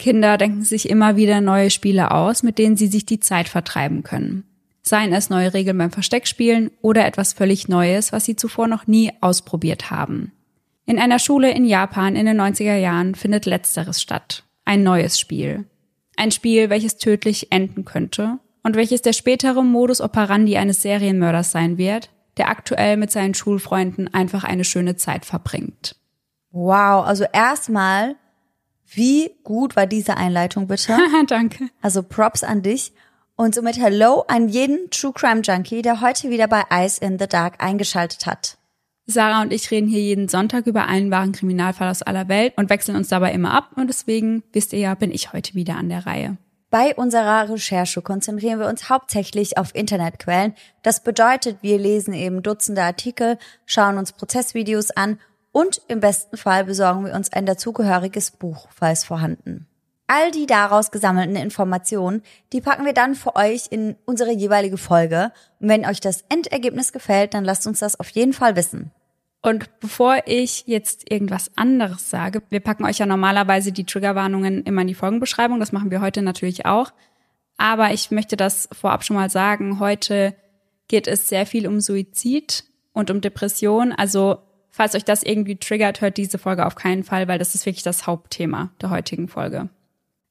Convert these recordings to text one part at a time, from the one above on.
Kinder denken sich immer wieder neue Spiele aus, mit denen sie sich die Zeit vertreiben können. Seien es neue Regeln beim Versteckspielen oder etwas völlig Neues, was sie zuvor noch nie ausprobiert haben. In einer Schule in Japan in den 90er Jahren findet letzteres statt. Ein neues Spiel. Ein Spiel, welches tödlich enden könnte und welches der spätere Modus operandi eines Serienmörders sein wird, der aktuell mit seinen Schulfreunden einfach eine schöne Zeit verbringt. Wow, also erstmal, wie gut war diese Einleitung bitte? Danke. Also Props an dich. Und somit Hello an jeden True Crime Junkie, der heute wieder bei Ice in the Dark eingeschaltet hat. Sarah und ich reden hier jeden Sonntag über einen wahren Kriminalfall aus aller Welt und wechseln uns dabei immer ab und deswegen, wisst ihr ja, bin ich heute wieder an der Reihe. Bei unserer Recherche konzentrieren wir uns hauptsächlich auf Internetquellen. Das bedeutet, wir lesen eben Dutzende Artikel, schauen uns Prozessvideos an und im besten Fall besorgen wir uns ein dazugehöriges Buch, falls vorhanden. All die daraus gesammelten Informationen, die packen wir dann für euch in unsere jeweilige Folge. Und wenn euch das Endergebnis gefällt, dann lasst uns das auf jeden Fall wissen. Und bevor ich jetzt irgendwas anderes sage, wir packen euch ja normalerweise die Triggerwarnungen immer in die Folgenbeschreibung. Das machen wir heute natürlich auch. Aber ich möchte das vorab schon mal sagen. Heute geht es sehr viel um Suizid und um Depression. Also, falls euch das irgendwie triggert, hört diese Folge auf keinen Fall, weil das ist wirklich das Hauptthema der heutigen Folge.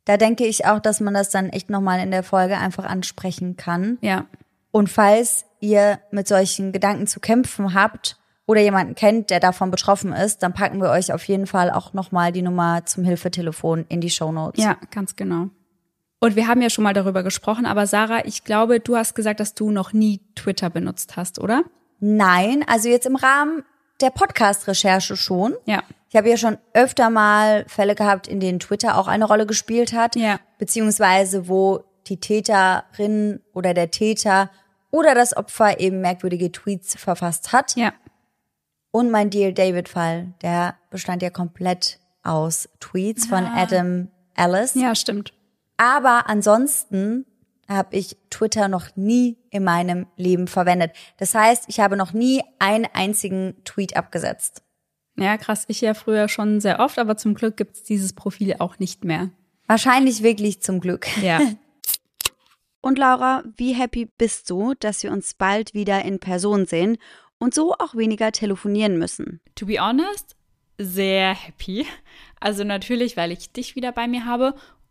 Da denke ich auch, dass man das dann echt nochmal in der Folge einfach ansprechen kann. Ja. Und falls ihr mit solchen Gedanken zu kämpfen habt, oder jemanden kennt, der davon betroffen ist, dann packen wir euch auf jeden Fall auch nochmal die Nummer zum Hilfetelefon in die Show Notes. Ja, ganz genau. Und wir haben ja schon mal darüber gesprochen, aber Sarah, ich glaube, du hast gesagt, dass du noch nie Twitter benutzt hast, oder? Nein, also jetzt im Rahmen der Podcast-Recherche schon. Ja. Ich habe ja schon öfter mal Fälle gehabt, in denen Twitter auch eine Rolle gespielt hat. Ja. Beziehungsweise wo die Täterin oder der Täter oder das Opfer eben merkwürdige Tweets verfasst hat. Ja. Und mein Dear David-Fall, der bestand ja komplett aus Tweets von Ah. Adam Ellis. Ja, stimmt. Aber ansonsten habe ich Twitter noch nie in meinem Leben verwendet. Das heißt, ich habe noch nie einen einzigen Tweet abgesetzt. Ja, krass. Ich ja früher schon sehr oft, aber zum Glück gibt's dieses Profil auch nicht mehr. Wahrscheinlich wirklich zum Glück. Ja. Und Laura, wie happy bist du, dass wir uns bald wieder in Person sehen und so auch weniger telefonieren müssen? to be honest, sehr happy. Also natürlich, weil ich dich wieder bei mir habe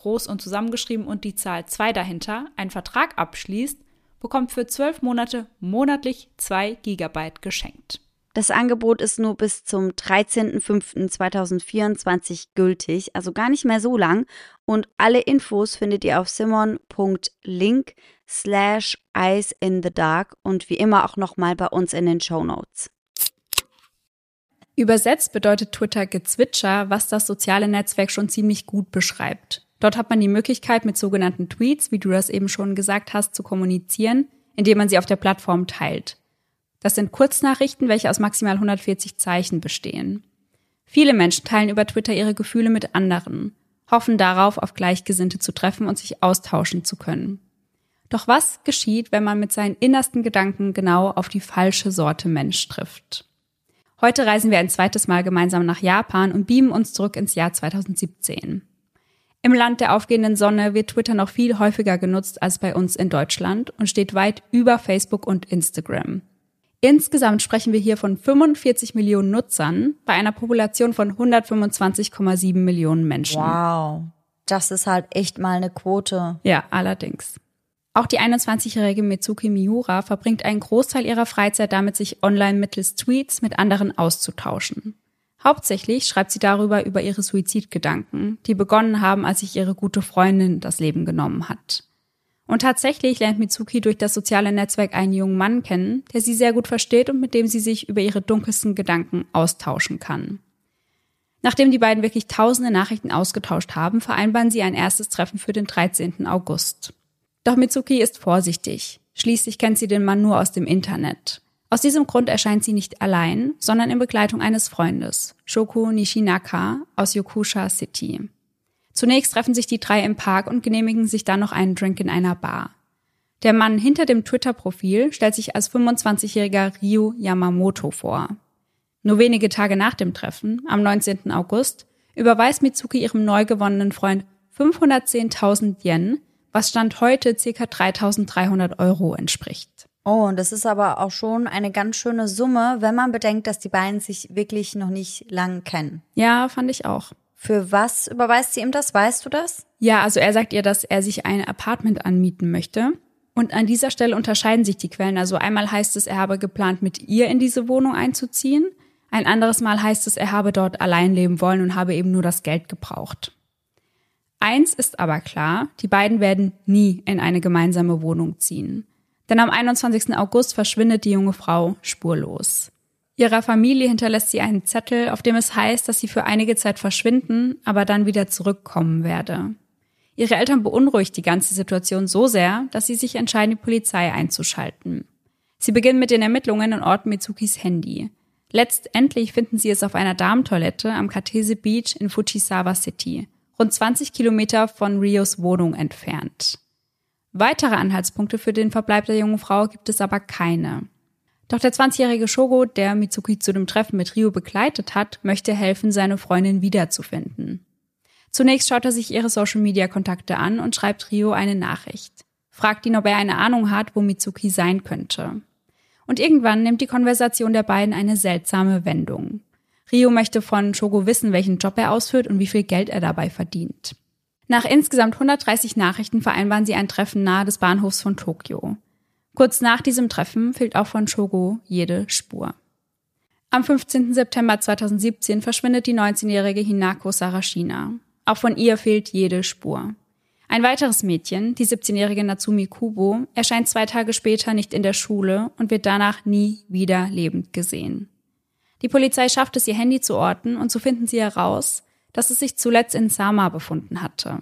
groß und zusammengeschrieben und die Zahl 2 dahinter, einen Vertrag abschließt, bekommt für 12 Monate monatlich 2 GB geschenkt. Das Angebot ist nur bis zum 13.05.2024 gültig, also gar nicht mehr so lang. Und alle Infos findet ihr auf simon.link slash eyes in the dark und wie immer auch nochmal bei uns in den Show Notes. Übersetzt bedeutet Twitter Gezwitscher, was das soziale Netzwerk schon ziemlich gut beschreibt. Dort hat man die Möglichkeit, mit sogenannten Tweets, wie du das eben schon gesagt hast, zu kommunizieren, indem man sie auf der Plattform teilt. Das sind Kurznachrichten, welche aus maximal 140 Zeichen bestehen. Viele Menschen teilen über Twitter ihre Gefühle mit anderen, hoffen darauf, auf Gleichgesinnte zu treffen und sich austauschen zu können. Doch was geschieht, wenn man mit seinen innersten Gedanken genau auf die falsche Sorte Mensch trifft? Heute reisen wir ein zweites Mal gemeinsam nach Japan und beamen uns zurück ins Jahr 2017. Im Land der aufgehenden Sonne wird Twitter noch viel häufiger genutzt als bei uns in Deutschland und steht weit über Facebook und Instagram. Insgesamt sprechen wir hier von 45 Millionen Nutzern bei einer Population von 125,7 Millionen Menschen. Wow. Das ist halt echt mal eine Quote. Ja, allerdings. Auch die 21-jährige Mitsuki Miura verbringt einen Großteil ihrer Freizeit damit, sich online mittels Tweets mit anderen auszutauschen. Hauptsächlich schreibt sie darüber über ihre Suizidgedanken, die begonnen haben, als sich ihre gute Freundin das Leben genommen hat. Und tatsächlich lernt Mitsuki durch das soziale Netzwerk einen jungen Mann kennen, der sie sehr gut versteht und mit dem sie sich über ihre dunkelsten Gedanken austauschen kann. Nachdem die beiden wirklich tausende Nachrichten ausgetauscht haben, vereinbaren sie ein erstes Treffen für den 13. August. Doch Mitsuki ist vorsichtig. Schließlich kennt sie den Mann nur aus dem Internet. Aus diesem Grund erscheint sie nicht allein, sondern in Begleitung eines Freundes, Shoko Nishinaka aus Yokusha City. Zunächst treffen sich die drei im Park und genehmigen sich dann noch einen Drink in einer Bar. Der Mann hinter dem Twitter-Profil stellt sich als 25-jähriger Ryu Yamamoto vor. Nur wenige Tage nach dem Treffen, am 19. August, überweist Mitsuki ihrem neu gewonnenen Freund 510.000 Yen, was Stand heute ca. 3.300 Euro entspricht. Oh, und das ist aber auch schon eine ganz schöne Summe, wenn man bedenkt, dass die beiden sich wirklich noch nicht lang kennen. Ja, fand ich auch. Für was überweist sie ihm das? Weißt du das? Ja, also er sagt ihr, dass er sich ein Apartment anmieten möchte. Und an dieser Stelle unterscheiden sich die Quellen. Also einmal heißt es, er habe geplant, mit ihr in diese Wohnung einzuziehen. Ein anderes Mal heißt es, er habe dort allein leben wollen und habe eben nur das Geld gebraucht. Eins ist aber klar, die beiden werden nie in eine gemeinsame Wohnung ziehen. Denn am 21. August verschwindet die junge Frau spurlos. Ihrer Familie hinterlässt sie einen Zettel, auf dem es heißt, dass sie für einige Zeit verschwinden, aber dann wieder zurückkommen werde. Ihre Eltern beunruhigt die ganze Situation so sehr, dass sie sich entscheiden, die Polizei einzuschalten. Sie beginnen mit den Ermittlungen und orten Mitsukis Handy. Letztendlich finden sie es auf einer Damentoilette am Katese Beach in Fujisawa City, rund 20 Kilometer von Rios Wohnung entfernt. Weitere Anhaltspunkte für den Verbleib der jungen Frau gibt es aber keine. Doch der 20-jährige Shogo, der Mitsuki zu dem Treffen mit Ryo begleitet hat, möchte helfen, seine Freundin wiederzufinden. Zunächst schaut er sich ihre Social-Media-Kontakte an und schreibt Ryo eine Nachricht. Fragt ihn, ob er eine Ahnung hat, wo Mitsuki sein könnte. Und irgendwann nimmt die Konversation der beiden eine seltsame Wendung. Ryo möchte von Shogo wissen, welchen Job er ausführt und wie viel Geld er dabei verdient. Nach insgesamt 130 Nachrichten vereinbaren sie ein Treffen nahe des Bahnhofs von Tokio. Kurz nach diesem Treffen fehlt auch von Shogo jede Spur. Am 15. September 2017 verschwindet die 19-jährige Hinako Sarashina. Auch von ihr fehlt jede Spur. Ein weiteres Mädchen, die 17-jährige Natsumi Kubo, erscheint zwei Tage später nicht in der Schule und wird danach nie wieder lebend gesehen. Die Polizei schafft es, ihr Handy zu orten und so finden sie heraus, dass es sich zuletzt in Sama befunden hatte.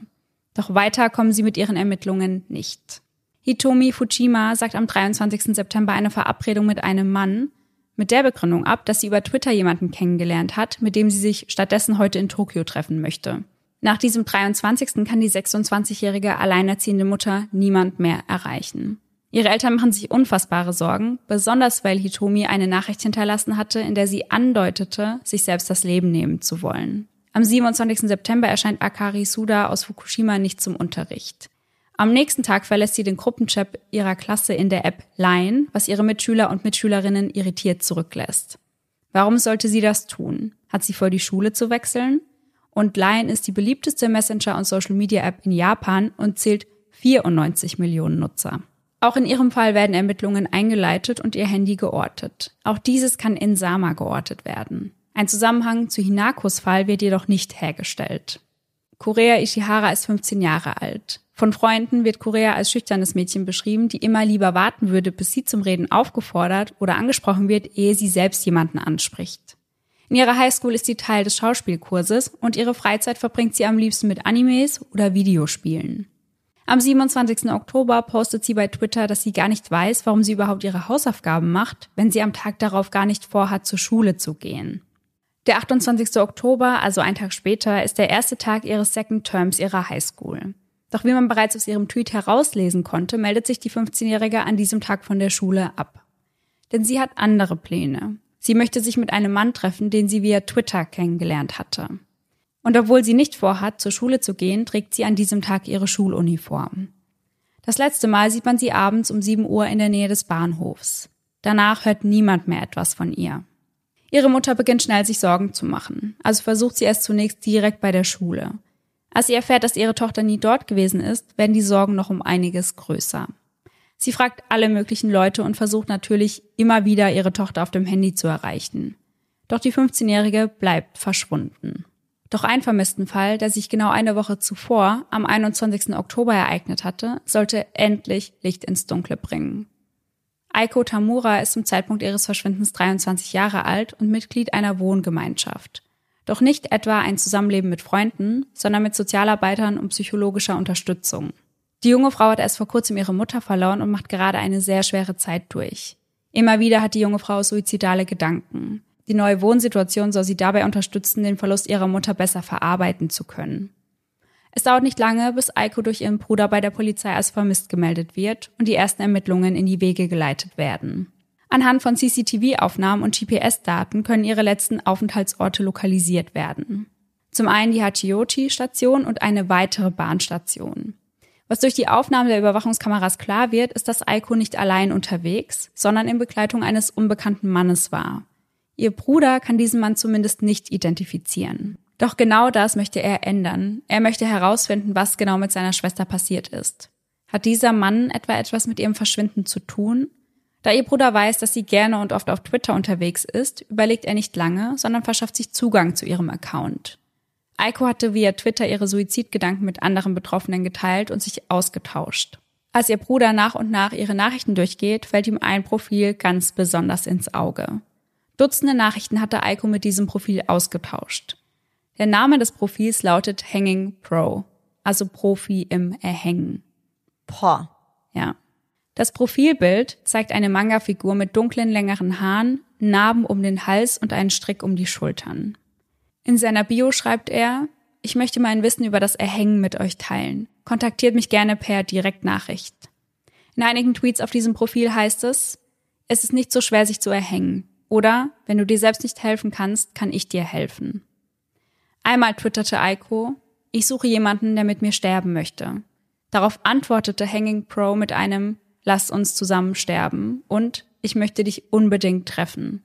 Doch weiter kommen sie mit ihren Ermittlungen nicht. Hitomi Fujima sagt am 23. September eine Verabredung mit einem Mann mit der Begründung ab, dass sie über Twitter jemanden kennengelernt hat, mit dem sie sich stattdessen heute in Tokio treffen möchte. Nach diesem 23. kann die 26-jährige alleinerziehende Mutter niemand mehr erreichen. Ihre Eltern machen sich unfassbare Sorgen, besonders weil Hitomi eine Nachricht hinterlassen hatte, in der sie andeutete, sich selbst das Leben nehmen zu wollen. Am 27. September erscheint Akari Suda aus Fukushima nicht zum Unterricht. Am nächsten Tag verlässt sie den Gruppenchat ihrer Klasse in der App Line, was ihre Mitschüler und Mitschülerinnen irritiert zurücklässt. Warum sollte sie das tun? Hat sie vor, die Schule zu wechseln? Und Line ist die beliebteste Messenger- und Social-Media-App in Japan und zählt 94 Millionen Nutzer. Auch in ihrem Fall werden Ermittlungen eingeleitet und ihr Handy geortet. Auch dieses kann in Sama geortet werden. Ein Zusammenhang zu Hinakos Fall wird jedoch nicht hergestellt. Korea Ishihara ist 15 Jahre alt. Von Freunden wird Korea als schüchternes Mädchen beschrieben, die immer lieber warten würde, bis sie zum Reden aufgefordert oder angesprochen wird, ehe sie selbst jemanden anspricht. In ihrer Highschool ist sie Teil des Schauspielkurses und ihre Freizeit verbringt sie am liebsten mit Animes oder Videospielen. Am 27. Oktober postet sie bei Twitter, dass sie gar nicht weiß, warum sie überhaupt ihre Hausaufgaben macht, wenn sie am Tag darauf gar nicht vorhat, zur Schule zu gehen. Der 28. Oktober, also ein Tag später, ist der erste Tag ihres Second Terms ihrer Highschool. Doch wie man bereits aus ihrem Tweet herauslesen konnte, meldet sich die 15-Jährige an diesem Tag von der Schule ab. Denn sie hat andere Pläne. Sie möchte sich mit einem Mann treffen, den sie via Twitter kennengelernt hatte. Und obwohl sie nicht vorhat, zur Schule zu gehen, trägt sie an diesem Tag ihre Schuluniform. Das letzte Mal sieht man sie abends um 7 Uhr in der Nähe des Bahnhofs. Danach hört niemand mehr etwas von ihr. Ihre Mutter beginnt schnell sich Sorgen zu machen, also versucht sie es zunächst direkt bei der Schule. Als sie erfährt, dass ihre Tochter nie dort gewesen ist, werden die Sorgen noch um einiges größer. Sie fragt alle möglichen Leute und versucht natürlich immer wieder ihre Tochter auf dem Handy zu erreichen. Doch die 15-Jährige bleibt verschwunden. Doch ein vermissten Fall, der sich genau eine Woche zuvor, am 21. Oktober ereignet hatte, sollte endlich Licht ins Dunkle bringen. Aiko Tamura ist zum Zeitpunkt ihres Verschwindens 23 Jahre alt und Mitglied einer Wohngemeinschaft. Doch nicht etwa ein Zusammenleben mit Freunden, sondern mit Sozialarbeitern und psychologischer Unterstützung. Die junge Frau hat erst vor kurzem ihre Mutter verloren und macht gerade eine sehr schwere Zeit durch. Immer wieder hat die junge Frau suizidale Gedanken. Die neue Wohnsituation soll sie dabei unterstützen, den Verlust ihrer Mutter besser verarbeiten zu können. Es dauert nicht lange, bis Aiko durch ihren Bruder bei der Polizei als vermisst gemeldet wird und die ersten Ermittlungen in die Wege geleitet werden. Anhand von CCTV-Aufnahmen und GPS-Daten können ihre letzten Aufenthaltsorte lokalisiert werden. Zum einen die Hachiochi-Station und eine weitere Bahnstation. Was durch die Aufnahme der Überwachungskameras klar wird, ist, dass Aiko nicht allein unterwegs, sondern in Begleitung eines unbekannten Mannes war. Ihr Bruder kann diesen Mann zumindest nicht identifizieren. Doch genau das möchte er ändern. Er möchte herausfinden, was genau mit seiner Schwester passiert ist. Hat dieser Mann etwa etwas mit ihrem Verschwinden zu tun? Da ihr Bruder weiß, dass sie gerne und oft auf Twitter unterwegs ist, überlegt er nicht lange, sondern verschafft sich Zugang zu ihrem Account. Eiko hatte via Twitter ihre Suizidgedanken mit anderen Betroffenen geteilt und sich ausgetauscht. Als ihr Bruder nach und nach ihre Nachrichten durchgeht, fällt ihm ein Profil ganz besonders ins Auge. Dutzende Nachrichten hatte Eiko mit diesem Profil ausgetauscht. Der Name des Profils lautet Hanging Pro, also Profi im Erhängen. Boah. Ja. Das Profilbild zeigt eine Manga-Figur mit dunklen, längeren Haaren, Narben um den Hals und einen Strick um die Schultern. In seiner Bio schreibt er, ich möchte mein Wissen über das Erhängen mit euch teilen. Kontaktiert mich gerne per Direktnachricht. In einigen Tweets auf diesem Profil heißt es, es ist nicht so schwer, sich zu erhängen. Oder, wenn du dir selbst nicht helfen kannst, kann ich dir helfen. Einmal twitterte Aiko, ich suche jemanden, der mit mir sterben möchte. Darauf antwortete Hanging Pro mit einem Lass uns zusammen sterben und ich möchte dich unbedingt treffen.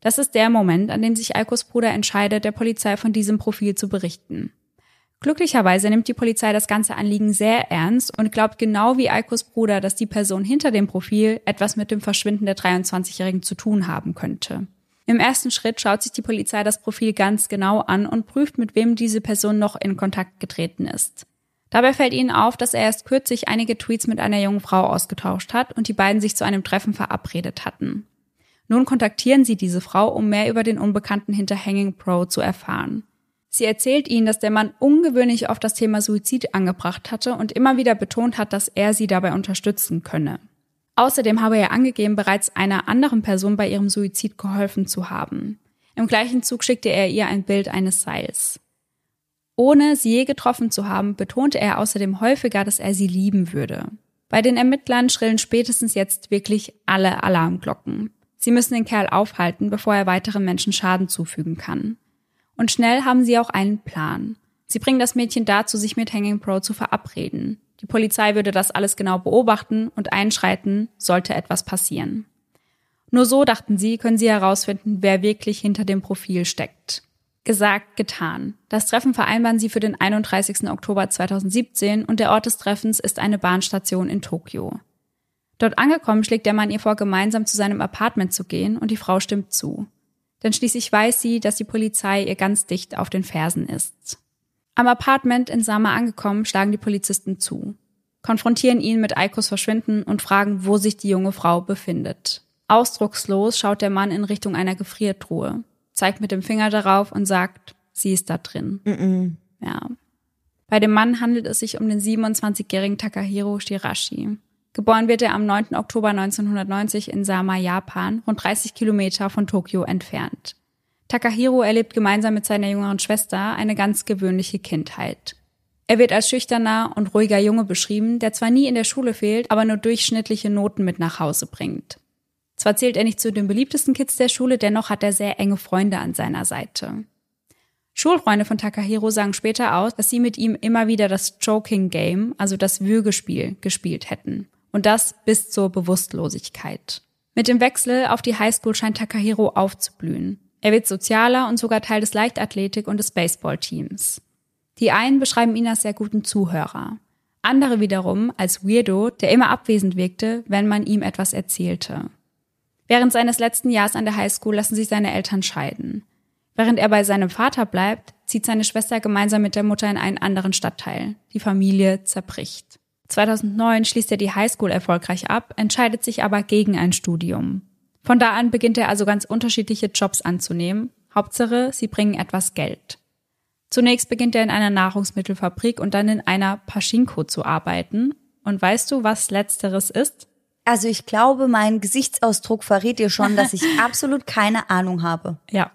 Das ist der Moment, an dem sich Alkos Bruder entscheidet, der Polizei von diesem Profil zu berichten. Glücklicherweise nimmt die Polizei das ganze Anliegen sehr ernst und glaubt genau wie Alkos Bruder, dass die Person hinter dem Profil etwas mit dem Verschwinden der 23-Jährigen zu tun haben könnte. Im ersten Schritt schaut sich die Polizei das Profil ganz genau an und prüft, mit wem diese Person noch in Kontakt getreten ist. Dabei fällt ihnen auf, dass er erst kürzlich einige Tweets mit einer jungen Frau ausgetauscht hat und die beiden sich zu einem Treffen verabredet hatten. Nun kontaktieren sie diese Frau, um mehr über den Unbekannten hinter Hanging Pro zu erfahren. Sie erzählt ihnen, dass der Mann ungewöhnlich oft das Thema Suizid angebracht hatte und immer wieder betont hat, dass er sie dabei unterstützen könne. Außerdem habe er angegeben, bereits einer anderen Person bei ihrem Suizid geholfen zu haben. Im gleichen Zug schickte er ihr ein Bild eines Seils. Ohne sie je getroffen zu haben, betonte er außerdem häufiger, dass er sie lieben würde. Bei den Ermittlern schrillen spätestens jetzt wirklich alle Alarmglocken. Sie müssen den Kerl aufhalten, bevor er weiteren Menschen Schaden zufügen kann. Und schnell haben sie auch einen Plan. Sie bringen das Mädchen dazu, sich mit Hanging Pro zu verabreden. Die Polizei würde das alles genau beobachten und einschreiten, sollte etwas passieren. Nur so, dachten sie, können sie herausfinden, wer wirklich hinter dem Profil steckt. Gesagt, getan. Das Treffen vereinbaren sie für den 31. Oktober 2017 und der Ort des Treffens ist eine Bahnstation in Tokio. Dort angekommen schlägt der Mann ihr vor, gemeinsam zu seinem Apartment zu gehen und die Frau stimmt zu. Denn schließlich weiß sie, dass die Polizei ihr ganz dicht auf den Fersen ist. Am Apartment in Sama angekommen, schlagen die Polizisten zu, konfrontieren ihn mit Eikos Verschwinden und fragen, wo sich die junge Frau befindet. Ausdruckslos schaut der Mann in Richtung einer Gefriertruhe. zeigt mit dem Finger darauf und sagt, sie ist da drin. Mm Ja. Bei dem Mann handelt es sich um den 27-jährigen Takahiro Shirashi. Geboren wird er am 9. Oktober 1990 in Sama, Japan, rund 30 Kilometer von Tokio entfernt. Takahiro erlebt gemeinsam mit seiner jüngeren Schwester eine ganz gewöhnliche Kindheit. Er wird als schüchterner und ruhiger Junge beschrieben, der zwar nie in der Schule fehlt, aber nur durchschnittliche Noten mit nach Hause bringt. Zwar zählt er nicht zu den beliebtesten Kids der Schule, dennoch hat er sehr enge Freunde an seiner Seite. Schulfreunde von Takahiro sagen später aus, dass sie mit ihm immer wieder das Choking Game, also das Würgespiel, gespielt hätten. Und das bis zur Bewusstlosigkeit. Mit dem Wechsel auf die Highschool scheint Takahiro aufzublühen. Er wird sozialer und sogar Teil des Leichtathletik- und des Baseballteams. Die einen beschreiben ihn als sehr guten Zuhörer. Andere wiederum als Weirdo, der immer abwesend wirkte, wenn man ihm etwas erzählte. Während seines letzten Jahres an der Highschool lassen sich seine Eltern scheiden. Während er bei seinem Vater bleibt, zieht seine Schwester gemeinsam mit der Mutter in einen anderen Stadtteil. Die Familie zerbricht. 2009 schließt er die Highschool erfolgreich ab, entscheidet sich aber gegen ein Studium. Von da an beginnt er also ganz unterschiedliche Jobs anzunehmen. Hauptsache, sie bringen etwas Geld. Zunächst beginnt er in einer Nahrungsmittelfabrik und dann in einer Paschinko zu arbeiten. Und weißt du, was letzteres ist? Also ich glaube, mein Gesichtsausdruck verrät dir schon, dass ich absolut keine Ahnung habe. Ja.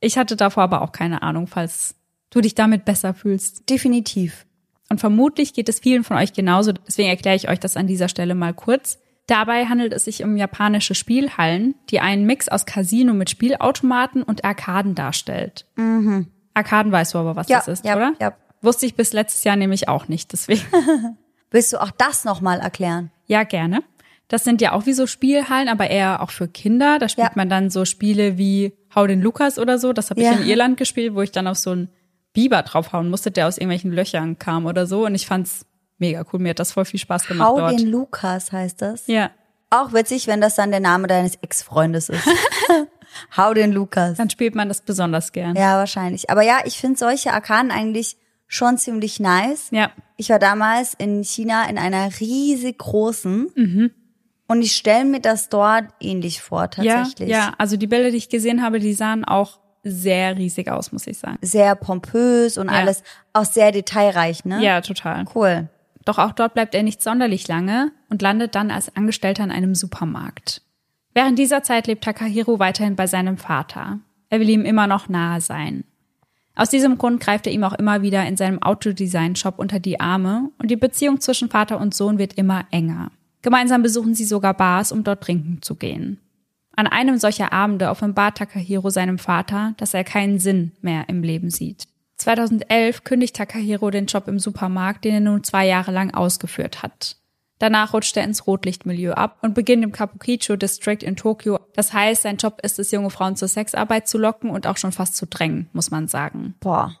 Ich hatte davor aber auch keine Ahnung, falls du dich damit besser fühlst. Definitiv. Und vermutlich geht es vielen von euch genauso, deswegen erkläre ich euch das an dieser Stelle mal kurz. Dabei handelt es sich um japanische Spielhallen, die einen Mix aus Casino mit Spielautomaten und Arkaden darstellt. Mhm. Arkaden weißt du aber, was Ja, das ist, ja, oder? ja. Wusste ich bis letztes Jahr nämlich auch nicht, deswegen. Willst du auch das nochmal erklären? Ja, gerne. Das sind ja auch wie so Spielhallen, aber eher auch für Kinder. Da spielt Ja. man dann so Spiele wie Hau den Lukas oder so. Das habe ich Ja. in Irland gespielt, wo ich dann auf so einen Biber draufhauen musste, der aus irgendwelchen Löchern kam oder so. Und ich fand's mega cool. Mir hat das voll viel Spaß gemacht Hau dort. den Lukas heißt das. Ja, Auch witzig, wenn das dann der Name deines Ex-Freundes ist. Hau den Lukas. dann spielt man das besonders gern. Ja, wahrscheinlich. Aber ja, ich finde solche Arkaden eigentlich schon ziemlich nice. Ja. Ich war damals in China in einer riesig großen Mhm. und ich stelle mir das dort ähnlich vor, tatsächlich. Ja, ja, also die Bilder, die ich gesehen habe, die sahen auch sehr riesig aus, muss ich sagen. Sehr pompös und Ja. alles auch sehr detailreich, ne? Ja, total. Cool. Doch auch dort bleibt er nicht sonderlich lange und landet dann als Angestellter in einem Supermarkt. Während dieser Zeit lebt Takahiro weiterhin bei seinem Vater. Er will ihm immer noch nahe sein. Aus diesem Grund greift er ihm auch immer wieder in seinem Autodesign-Shop unter die Arme und die Beziehung zwischen Vater und Sohn wird immer enger. Gemeinsam besuchen sie sogar Bars, um dort trinken zu gehen. An einem solcher Abende offenbart Takahiro seinem Vater, dass er keinen Sinn mehr im Leben sieht. 2011 kündigt Takahiro den Job im Supermarkt, den er nun zwei Jahre lang ausgeführt hat. Danach rutscht er ins Rotlichtmilieu ab und beginnt im Kabukicho District in Tokio. Das heißt, sein Job ist es, junge Frauen zur Sexarbeit zu locken und auch schon fast zu drängen, muss man sagen. Boah.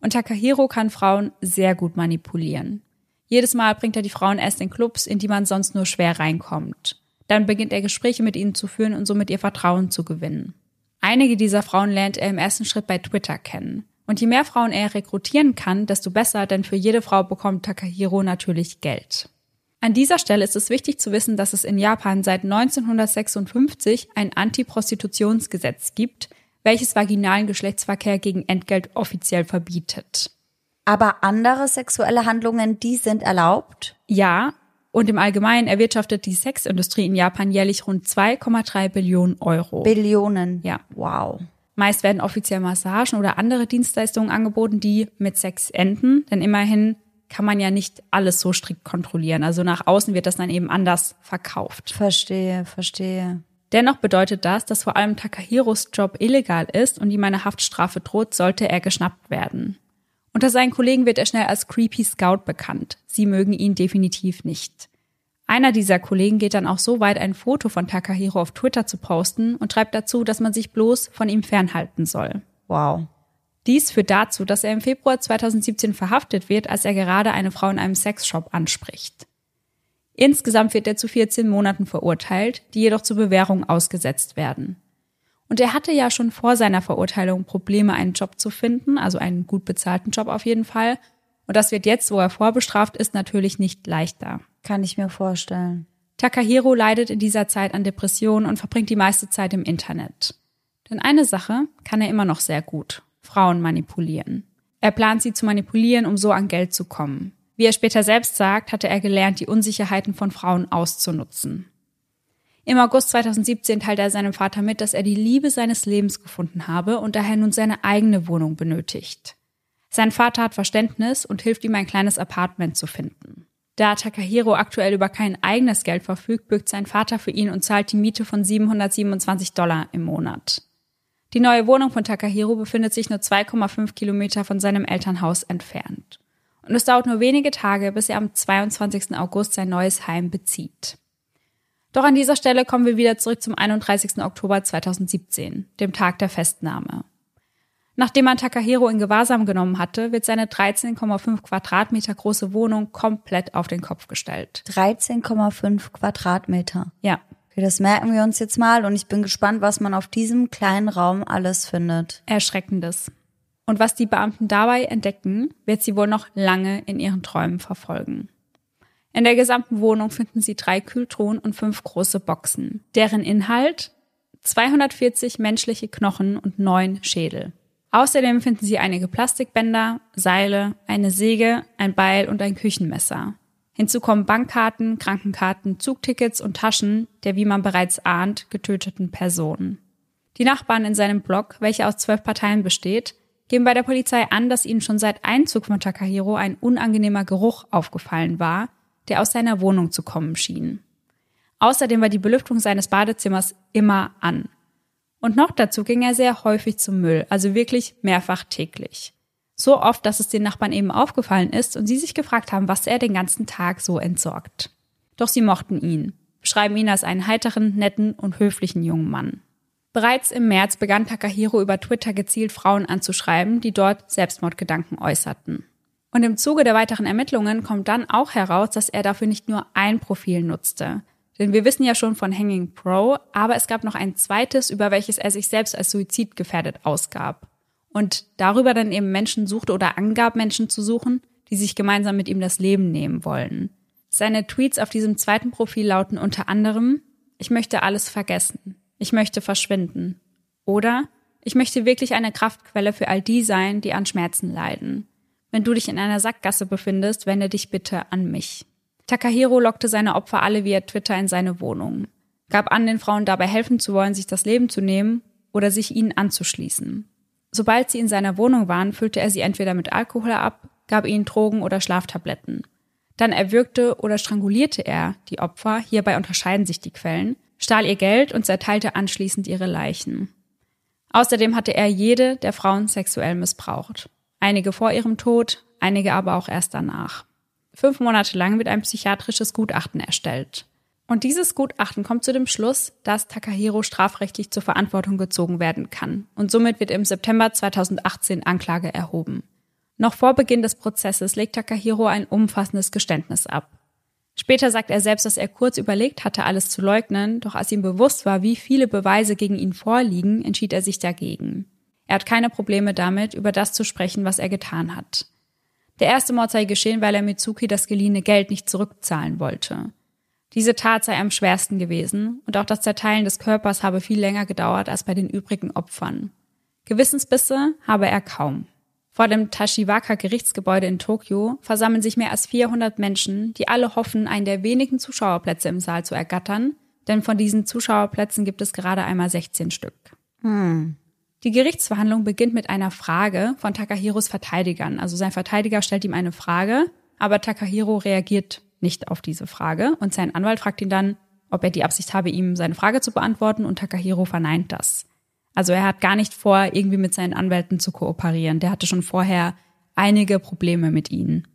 Und Takahiro kann Frauen sehr gut manipulieren. Jedes Mal bringt er die Frauen erst in Clubs, in die man sonst nur schwer reinkommt. Dann beginnt er Gespräche mit ihnen zu führen und somit ihr Vertrauen zu gewinnen. Einige dieser Frauen lernt er im ersten Schritt bei Twitter kennen. Und je mehr Frauen er rekrutieren kann, desto besser, denn für jede Frau bekommt Takahiro natürlich Geld. An dieser Stelle ist es wichtig zu wissen, dass es in Japan seit 1956 ein Antiprostitutionsgesetz gibt, welches vaginalen Geschlechtsverkehr gegen Entgelt offiziell verbietet. Aber andere sexuelle Handlungen, die sind erlaubt? Ja, und im Allgemeinen erwirtschaftet die Sexindustrie in Japan jährlich rund 2,3 Billionen Euro. Billionen. Ja. Wow. Meist werden offiziell Massagen oder andere Dienstleistungen angeboten, die mit Sex enden, denn immerhin kann man ja nicht alles so strikt kontrollieren. Also nach außen wird das dann eben anders verkauft. Verstehe, verstehe. Dennoch bedeutet das, dass vor allem Takahiros Job illegal ist und ihm eine Haftstrafe droht, sollte er geschnappt werden. Unter seinen Kollegen wird er schnell als Creepy Scout bekannt. Sie mögen ihn definitiv nicht. Einer dieser Kollegen geht dann auch so weit, ein Foto von Takahiro auf Twitter zu posten und schreibt dazu, dass man sich bloß von ihm fernhalten soll. Wow. Dies führt dazu, dass er im Februar 2017 verhaftet wird, als er gerade eine Frau in einem Sexshop anspricht. Insgesamt wird er zu 14 Monaten verurteilt, die jedoch zur Bewährung ausgesetzt werden. Und er hatte ja schon vor seiner Verurteilung Probleme, einen Job zu finden, also einen gut bezahlten Job auf jeden Fall. Und das wird jetzt, wo er vorbestraft ist, natürlich nicht leichter. Kann ich mir vorstellen. Takahiro leidet in dieser Zeit an Depressionen und verbringt die meiste Zeit im Internet. Denn eine Sache kann er immer noch sehr gut. Frauen manipulieren. Er plant sie zu manipulieren, um so an Geld zu kommen. Wie er später selbst sagt, hatte er gelernt, die Unsicherheiten von Frauen auszunutzen. Im August 2017 teilte er seinem Vater mit, dass er die Liebe seines Lebens gefunden habe und daher nun seine eigene Wohnung benötigt. Sein Vater hat Verständnis und hilft ihm, ein kleines Apartment zu finden. Da Takahiro aktuell über kein eigenes Geld verfügt, bürgt sein Vater für ihn und zahlt die Miete von 727 Dollar im Monat. Die neue Wohnung von Takahiro befindet sich nur 2,5 Kilometer von seinem Elternhaus entfernt. Und es dauert nur wenige Tage, bis er am 22. August sein neues Heim bezieht. Doch an dieser Stelle kommen wir wieder zurück zum 31. Oktober 2017, dem Tag der Festnahme. Nachdem man Takahiro in Gewahrsam genommen hatte, wird seine 13,5 Quadratmeter große Wohnung komplett auf den Kopf gestellt. 13,5 Quadratmeter. Ja, Okay, das merken wir uns jetzt mal und ich bin gespannt, was man auf diesem kleinen Raum alles findet. Erschreckendes. Und was die Beamten dabei entdecken, wird sie wohl noch lange in ihren Träumen verfolgen. In der gesamten Wohnung finden sie drei Kühltruhen und fünf große Boxen, deren Inhalt 240 menschliche Knochen und neun Schädel. Außerdem finden sie einige Plastikbänder, Seile, eine Säge, ein Beil und ein Küchenmesser. Hinzu kommen Bankkarten, Krankenkarten, Zugtickets und Taschen der, wie man bereits ahnt, getöteten Personen. Die Nachbarn in seinem Block, welcher aus zwölf Parteien besteht, geben bei der Polizei an, dass ihnen schon seit Einzug von Takahiro ein unangenehmer Geruch aufgefallen war, der aus seiner Wohnung zu kommen schien. Außerdem war die Belüftung seines Badezimmers immer an. Und noch dazu ging er sehr häufig zum Müll, also wirklich mehrfach täglich. So oft, dass es den Nachbarn eben aufgefallen ist und sie sich gefragt haben, was er den ganzen Tag so entsorgt. Doch sie mochten ihn, beschreiben ihn als einen heiteren, netten und höflichen jungen Mann. Bereits im März begann Takahiro über Twitter gezielt Frauen anzuschreiben, die dort Selbstmordgedanken äußerten. Und im Zuge der weiteren Ermittlungen kommt dann auch heraus, dass er dafür nicht nur ein Profil nutzte. Denn wir wissen ja schon von Hanging Pro, aber es gab noch ein zweites, über welches er sich selbst als suizidgefährdet ausgab und darüber dann eben Menschen suchte oder angab, Menschen zu suchen, die sich gemeinsam mit ihm das Leben nehmen wollen. Seine Tweets auf diesem zweiten Profil lauten unter anderem, ich möchte alles vergessen, ich möchte verschwinden oder ich möchte wirklich eine Kraftquelle für all die sein, die an Schmerzen leiden. Wenn du dich in einer Sackgasse befindest, wende dich bitte an mich. Takahiro lockte seine Opfer alle via Twitter in seine Wohnung, gab an, den Frauen dabei helfen zu wollen, sich das Leben zu nehmen oder sich ihnen anzuschließen. Sobald sie in seiner Wohnung waren, füllte er sie entweder mit Alkohol ab, gab ihnen Drogen oder Schlaftabletten. Dann erwürgte oder strangulierte er die Opfer, hierbei unterscheiden sich die Quellen, stahl ihr Geld und zerteilte anschließend ihre Leichen. Außerdem hatte er jede der Frauen sexuell missbraucht. Einige vor ihrem Tod, einige aber auch erst danach. Fünf Monate lang wird ein psychiatrisches Gutachten erstellt. Und dieses Gutachten kommt zu dem Schluss, dass Takahiro strafrechtlich zur Verantwortung gezogen werden kann. Und somit wird im September 2018 Anklage erhoben. Noch vor Beginn des Prozesses legt Takahiro ein umfassendes Geständnis ab. Später sagt er selbst, dass er kurz überlegt hatte, alles zu leugnen, doch als ihm bewusst war, wie viele Beweise gegen ihn vorliegen, entschied er sich dagegen. Er hat keine Probleme damit, über das zu sprechen, was er getan hat. Der erste Mord sei geschehen, weil er Mitsuki das geliehene Geld nicht zurückzahlen wollte. Diese Tat sei am schwersten gewesen und auch das Zerteilen des Körpers habe viel länger gedauert als bei den übrigen Opfern. Gewissensbisse habe er kaum. Vor dem Tashiwaka Gerichtsgebäude in Tokio versammeln sich mehr als 400 Menschen, die alle hoffen, einen der wenigen Zuschauerplätze im Saal zu ergattern, denn von diesen Zuschauerplätzen gibt es gerade einmal 16 Stück. Hm. Die Gerichtsverhandlung beginnt mit einer Frage von Takahiros Verteidigern. Also sein Verteidiger stellt ihm eine Frage, aber Takahiro reagiert nicht auf diese Frage und sein Anwalt fragt ihn dann, ob er die Absicht habe, ihm seine Frage zu beantworten und Takahiro verneint das. Also er hat gar nicht vor, irgendwie mit seinen Anwälten zu kooperieren. Der hatte schon vorher einige Probleme mit ihnen.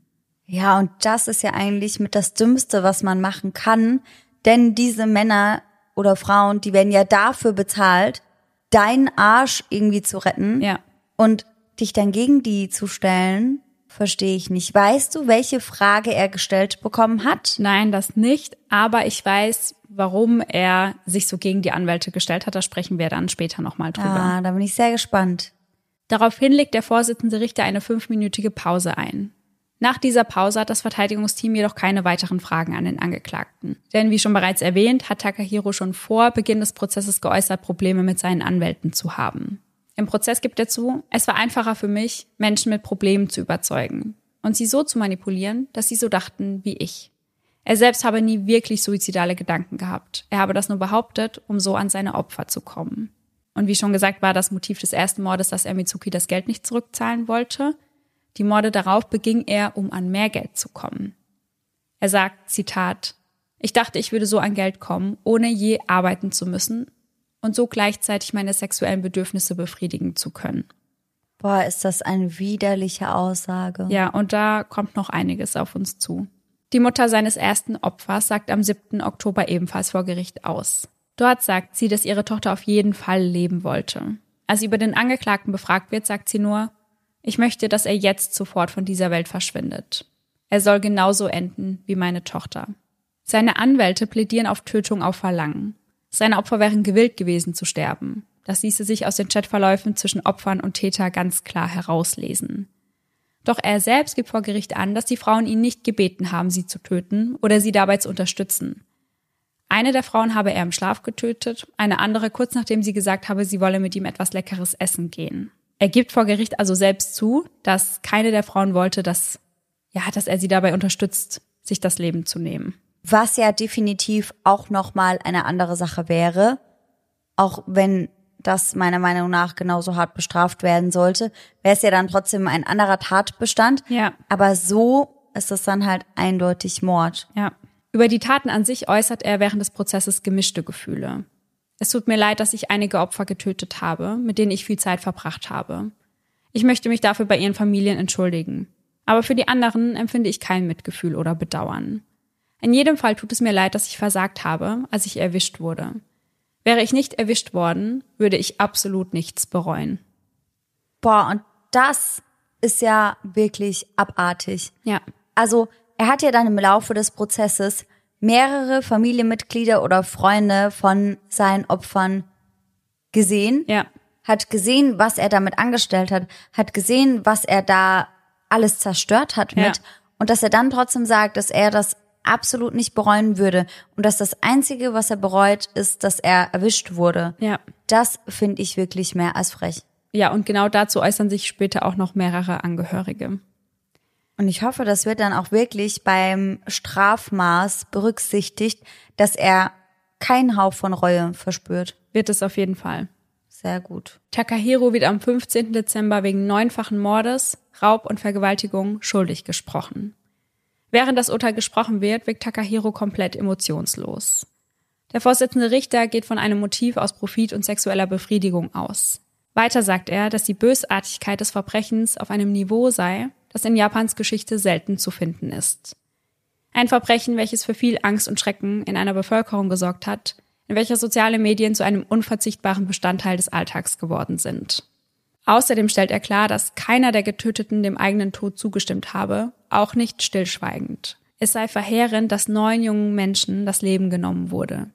Ja, und das ist ja eigentlich mit das Dümmste, was man machen kann, denn diese Männer oder Frauen, die werden ja dafür bezahlt, deinen Arsch irgendwie zu retten. Ja. Und dich dann gegen die zu stellen, Verstehe ich nicht. Weißt du, welche Frage er gestellt bekommen hat? Nein, das nicht. Aber ich weiß, warum er sich so gegen die Anwälte gestellt hat. Da sprechen wir dann später nochmal drüber. Ah, da bin ich sehr gespannt. Daraufhin legt der Vorsitzende Richter eine fünfminütige Pause ein. Nach dieser Pause hat das Verteidigungsteam jedoch keine weiteren Fragen an den Angeklagten. Denn wie schon bereits erwähnt, hat Takahiro schon vor Beginn des Prozesses geäußert, Probleme mit seinen Anwälten zu haben. Im Prozess gibt er zu, es war einfacher für mich, Menschen mit Problemen zu überzeugen und sie so zu manipulieren, dass sie so dachten wie ich. Er selbst habe nie wirklich suizidale Gedanken gehabt. Er habe das nur behauptet, um so an seine Opfer zu kommen. Und wie schon gesagt, war das Motiv des ersten Mordes, dass er Mitsuki das Geld nicht zurückzahlen wollte. Die Morde darauf beging er, um an mehr Geld zu kommen. Er sagt, Zitat, ich dachte, ich würde so an Geld kommen, ohne je arbeiten zu müssen und so gleichzeitig meine sexuellen Bedürfnisse befriedigen zu können. Boah, ist das eine widerliche Aussage. Ja, und da kommt noch einiges auf uns zu. Die Mutter seines ersten Opfers sagt am 7. Oktober ebenfalls vor Gericht aus. Dort sagt sie, dass ihre Tochter auf jeden Fall leben wollte. Als sie über den Angeklagten befragt wird, sagt sie nur, ich möchte, dass er jetzt sofort von dieser Welt verschwindet. Er soll genauso enden wie meine Tochter. Seine Anwälte plädieren auf Tötung auf Verlangen. Seine Opfer wären gewillt gewesen zu sterben. Das ließe sich aus den Chatverläufen zwischen Opfern und Täter ganz klar herauslesen. Doch er selbst gibt vor Gericht an, dass die Frauen ihn nicht gebeten haben, sie zu töten oder sie dabei zu unterstützen. Eine der Frauen habe er im Schlaf getötet, eine andere kurz nachdem sie gesagt habe, sie wolle mit ihm etwas Leckeres essen gehen. Er gibt vor Gericht also selbst zu, dass keine der Frauen wollte, dass, ja, dass er sie dabei unterstützt, sich das Leben zu nehmen. Was ja definitiv auch nochmal eine andere Sache wäre, auch wenn das meiner Meinung nach genauso hart bestraft werden sollte, wäre es ja dann trotzdem ein anderer Tatbestand. Ja. Aber so ist es dann halt eindeutig Mord. Ja. Über die Taten an sich äußert er während des Prozesses gemischte Gefühle. Es tut mir leid, dass ich einige Opfer getötet habe, mit denen ich viel Zeit verbracht habe. Ich möchte mich dafür bei ihren Familien entschuldigen. Aber für die anderen empfinde ich kein Mitgefühl oder Bedauern. In jedem Fall tut es mir leid, dass ich versagt habe, als ich erwischt wurde. Wäre ich nicht erwischt worden, würde ich absolut nichts bereuen. Boah, und das ist ja wirklich abartig. Ja. Also, er hat ja dann im Laufe des Prozesses mehrere Familienmitglieder oder Freunde von seinen Opfern gesehen. Ja. Hat gesehen, was er damit angestellt hat, hat gesehen, was er da alles zerstört hat mit. Ja. Und dass er dann trotzdem sagt, dass er das absolut nicht bereuen würde. Und dass das Einzige, was er bereut, ist, dass er erwischt wurde. Ja. Das finde ich wirklich mehr als frech. Ja, und genau dazu äußern sich später auch noch mehrere Angehörige. Und ich hoffe, das wird dann auch wirklich beim Strafmaß berücksichtigt, dass er keinen Hauch von Reue verspürt. Wird es auf jeden Fall. Sehr gut. Takahiro wird am 15. Dezember wegen neunfachen Mordes, Raub und Vergewaltigung schuldig gesprochen. Während das Urteil gesprochen wird, wirkt Takahiro komplett emotionslos. Der Vorsitzende Richter geht von einem Motiv aus Profit und sexueller Befriedigung aus. Weiter sagt er, dass die Bösartigkeit des Verbrechens auf einem Niveau sei, das in Japans Geschichte selten zu finden ist. Ein Verbrechen, welches für viel Angst und Schrecken in einer Bevölkerung gesorgt hat, in welcher soziale Medien zu einem unverzichtbaren Bestandteil des Alltags geworden sind. Außerdem stellt er klar, dass keiner der Getöteten dem eigenen Tod zugestimmt habe, auch nicht stillschweigend. Es sei verheerend, dass neun jungen Menschen das Leben genommen wurde.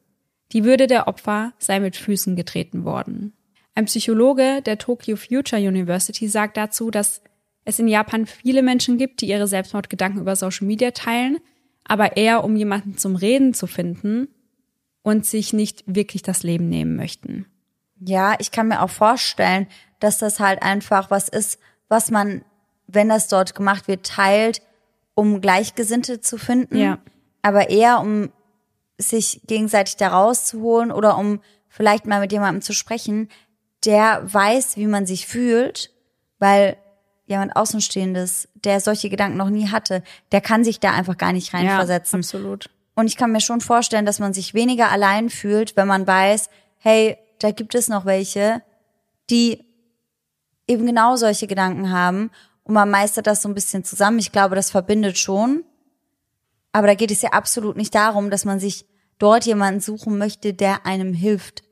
Die Würde der Opfer sei mit Füßen getreten worden. Ein Psychologe der Tokyo Future University sagt dazu, dass es in Japan viele Menschen gibt, die ihre Selbstmordgedanken über Social Media teilen, aber eher um jemanden zum Reden zu finden und sich nicht wirklich das Leben nehmen möchten. Ja, ich kann mir auch vorstellen, dass das halt einfach was ist, was man, wenn das dort gemacht wird, teilt, um Gleichgesinnte zu finden. Ja. Aber eher um sich gegenseitig da rauszuholen oder um vielleicht mal mit jemandem zu sprechen, der weiß, wie man sich fühlt, weil jemand Außenstehendes, der solche Gedanken noch nie hatte, der kann sich da einfach gar nicht reinversetzen. Ja, absolut. Und ich kann mir schon vorstellen, dass man sich weniger allein fühlt, wenn man weiß, hey, da gibt es noch welche, die eben genau solche Gedanken haben und man meistert das so ein bisschen zusammen. Ich glaube, das verbindet schon. Aber da geht es ja absolut nicht darum, dass man sich dort jemanden suchen möchte, der einem hilft.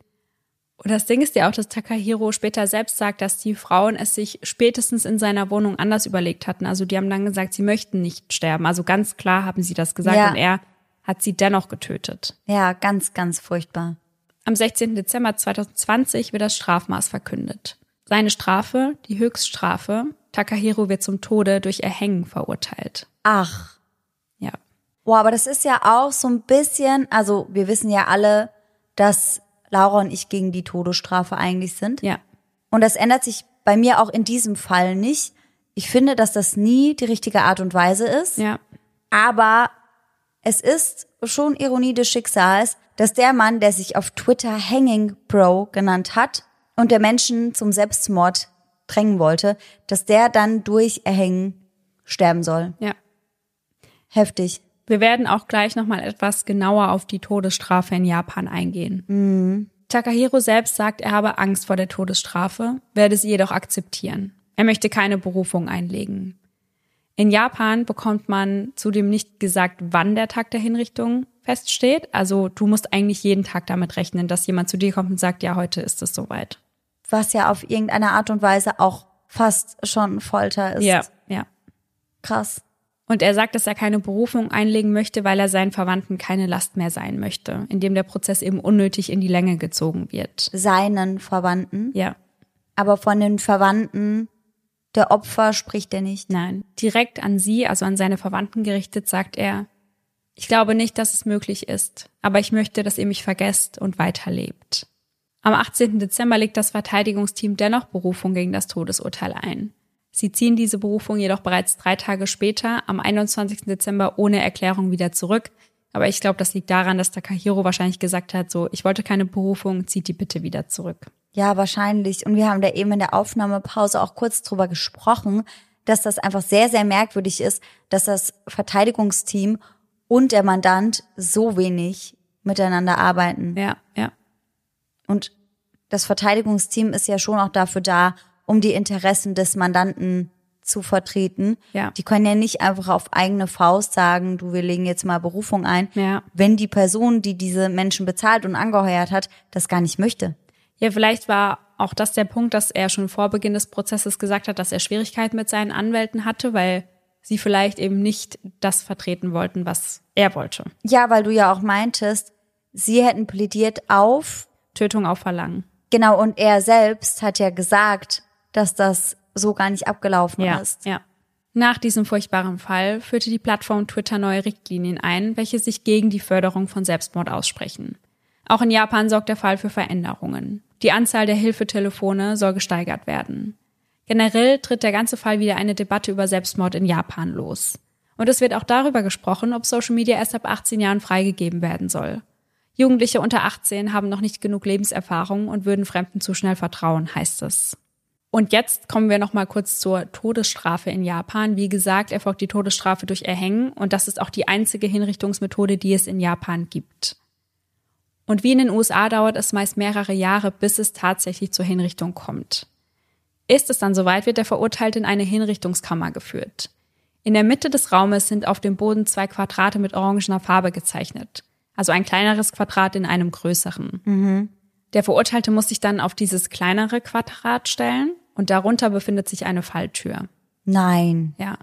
Und das Ding ist ja auch, dass Takahiro später selbst sagt, dass die Frauen es sich spätestens in seiner Wohnung anders überlegt hatten. Also die haben dann gesagt, sie möchten nicht sterben. Also ganz klar haben sie das gesagt Ja. und er hat sie dennoch getötet. Ja, ganz, ganz furchtbar. Am 16. Dezember 2020 wird das Strafmaß verkündet. Seine Strafe, die Höchststrafe, Takahiro wird zum Tode durch Erhängen verurteilt. Ach. Ja. Boah, aber das ist ja auch so ein bisschen, also wir wissen ja alle, dass Laura und ich gegen die Todesstrafe eigentlich sind. Ja. Und das ändert sich bei mir auch in diesem Fall nicht. Ich finde, dass das nie die richtige Art und Weise ist. Ja. Aber es ist schon Ironie des Schicksals, dass der Mann, der sich auf Twitter Hanging Bro genannt hat und der Menschen zum Selbstmord drängen wollte, dass der dann durch Erhängen sterben soll. Ja. Heftig. Wir werden auch gleich nochmal etwas genauer auf die Todesstrafe in Japan eingehen. Mhm. Takahiro selbst sagt, er habe Angst vor der Todesstrafe, werde sie jedoch akzeptieren. Er möchte keine Berufung einlegen. In Japan bekommt man zudem nicht gesagt, wann der Tag der Hinrichtung feststeht. Also du musst eigentlich jeden Tag damit rechnen, dass jemand zu dir kommt und sagt, ja, heute ist es soweit. Was ja auf irgendeine Art und Weise auch fast schon Folter ist. Ja, ja. Krass. Und er sagt, dass er keine Berufung einlegen möchte, weil er seinen Verwandten keine Last mehr sein möchte, indem der Prozess eben unnötig in die Länge gezogen wird. Seinen Verwandten. Ja. Aber von den Verwandten der Opfer spricht er nicht. Nein. Direkt an sie, also an seine Verwandten gerichtet, sagt er, ich glaube nicht, dass es möglich ist, aber ich möchte, dass ihr mich vergesst und weiterlebt. Am 18. Dezember legt das Verteidigungsteam dennoch Berufung gegen das Todesurteil ein. Sie ziehen diese Berufung jedoch bereits drei Tage später, am 21. Dezember, ohne Erklärung wieder zurück. Aber ich glaube, das liegt daran, dass Takahiro wahrscheinlich gesagt hat, so, ich wollte keine Berufung, zieht die bitte wieder zurück. Ja, wahrscheinlich. Und wir haben da eben in der Aufnahmepause auch kurz drüber gesprochen, dass das einfach sehr, sehr merkwürdig ist, dass das Verteidigungsteam und der Mandant so wenig miteinander arbeiten. Ja, ja. Und das Verteidigungsteam ist ja schon auch dafür da, um die Interessen des Mandanten zu vertreten. Ja. Die können ja nicht einfach auf eigene Faust sagen, du, wir legen jetzt mal Berufung ein, Ja. wenn die Person, die diese Menschen bezahlt und angeheuert hat, das gar nicht möchte. Ja, vielleicht war auch das der Punkt, dass er schon vor Beginn des Prozesses gesagt hat, dass er Schwierigkeiten mit seinen Anwälten hatte, weil sie vielleicht eben nicht das vertreten wollten, was er wollte. Ja, weil du ja auch meintest, sie hätten plädiert auf, Tötung auf Verlangen. genau, und er selbst hat ja gesagt, dass das so gar nicht abgelaufen Ja, ist. ja. Nach diesem furchtbaren Fall führte die Plattform Twitter neue Richtlinien ein, welche sich gegen die Förderung von Selbstmord aussprechen. Auch in Japan sorgt der Fall für Veränderungen. Die Anzahl der Hilfetelefone soll gesteigert werden. Generell tritt der ganze Fall wieder eine Debatte über Selbstmord in Japan los. Und es wird auch darüber gesprochen, ob Social Media erst ab 18 Jahren freigegeben werden soll. Jugendliche unter 18 haben noch nicht genug Lebenserfahrung und würden Fremden zu schnell vertrauen, heißt es. Und jetzt kommen wir noch mal kurz zur Todesstrafe in Japan. Wie gesagt, erfolgt die Todesstrafe durch Erhängen und das ist auch die einzige Hinrichtungsmethode, die es in Japan gibt. Und wie in den USA dauert es meist mehrere Jahre, bis es tatsächlich zur Hinrichtung kommt. Ist es dann soweit, wird der Verurteilte in eine Hinrichtungskammer geführt. In der Mitte des Raumes sind auf dem Boden zwei Quadrate mit orangener Farbe gezeichnet. Also ein kleineres Quadrat in einem größeren. Der Verurteilte muss sich dann auf dieses kleinere Quadrat stellen und darunter befindet sich eine Falltür. Nein. Ja.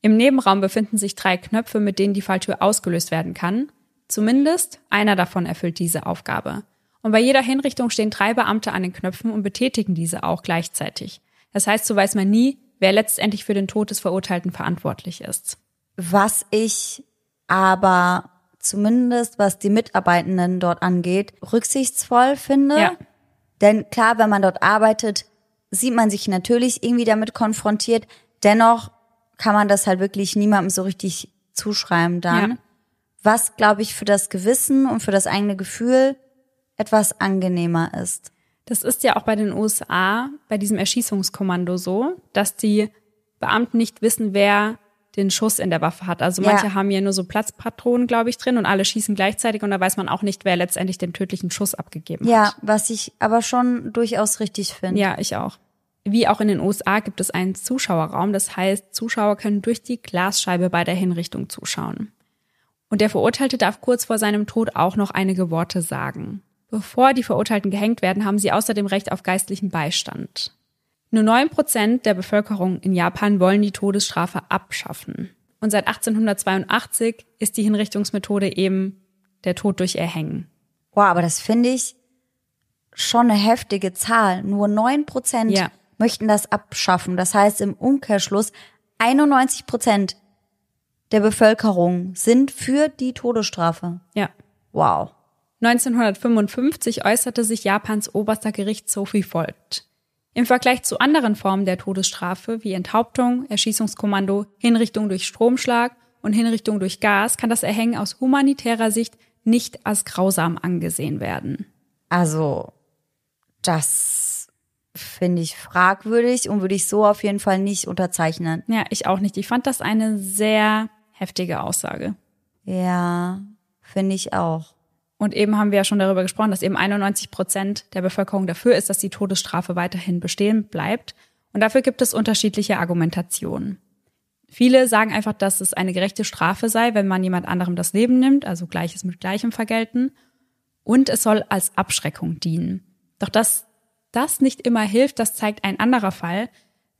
Im Nebenraum befinden sich drei Knöpfe, mit denen die Falltür ausgelöst werden kann. Zumindest einer davon erfüllt diese Aufgabe. Und bei jeder Hinrichtung stehen drei Beamte an den Knöpfen und betätigen diese auch gleichzeitig. Das heißt, so weiß man nie, wer letztendlich für den Tod des Verurteilten verantwortlich ist. Was ich aber zumindest, was die Mitarbeitenden dort angeht, rücksichtsvoll finde. Ja. Denn klar, wenn man dort arbeitet, sieht man sich natürlich irgendwie damit konfrontiert. Dennoch kann man das halt wirklich niemandem so richtig zuschreiben dann. Ja. Was, glaube ich, für das Gewissen und für das eigene Gefühl etwas angenehmer ist. Das ist ja auch bei den USA, bei diesem Erschießungskommando so, dass die Beamten nicht wissen, wer den Schuss in der Waffe hat. Also Ja. manche haben ja nur so Platzpatronen, glaube ich, drin und alle schießen gleichzeitig und da weiß man auch nicht, wer letztendlich den tödlichen Schuss abgegeben Ja, hat. was ich aber schon durchaus richtig finde. Ja, ich auch. Wie auch in den USA gibt es einen Zuschauerraum. Das heißt, Zuschauer können durch die Glasscheibe bei der Hinrichtung zuschauen. Und der Verurteilte darf kurz vor seinem Tod auch noch einige Worte sagen. Bevor die Verurteilten gehängt werden, haben sie außerdem Recht auf geistlichen Beistand. Nur neun Prozent der Bevölkerung in Japan wollen die Todesstrafe abschaffen. Und seit 1882 ist die Hinrichtungsmethode eben der Tod durch Erhängen. Wow, aber das finde ich schon eine heftige Zahl. Nur neun Prozent Ja. möchten das abschaffen. Das heißt im Umkehrschluss 91 Prozent der Bevölkerung sind für die Todesstrafe. Ja. Wow. 1955 äußerte sich Japans oberster Gerichtshof wie folgt. Im Vergleich zu anderen Formen der Todesstrafe wie Enthauptung, Erschießungskommando, Hinrichtung durch Stromschlag und Hinrichtung durch Gas kann das Erhängen aus humanitärer Sicht nicht als grausam angesehen werden. Also, das finde ich fragwürdig und würde ich so auf jeden Fall nicht unterzeichnen. Ja, ich auch nicht. Ich fand das eine sehr heftige Aussage. Ja, finde ich auch. Und eben haben wir ja schon darüber gesprochen, dass eben 91 Prozent der Bevölkerung dafür ist, dass die Todesstrafe weiterhin bestehen bleibt. Und dafür gibt es unterschiedliche Argumentationen. Viele sagen einfach, dass es eine gerechte Strafe sei, wenn man jemand anderem das Leben nimmt, also Gleiches mit Gleichem vergelten. Und es soll als Abschreckung dienen. Doch dass das nicht immer hilft, das zeigt ein anderer Fall.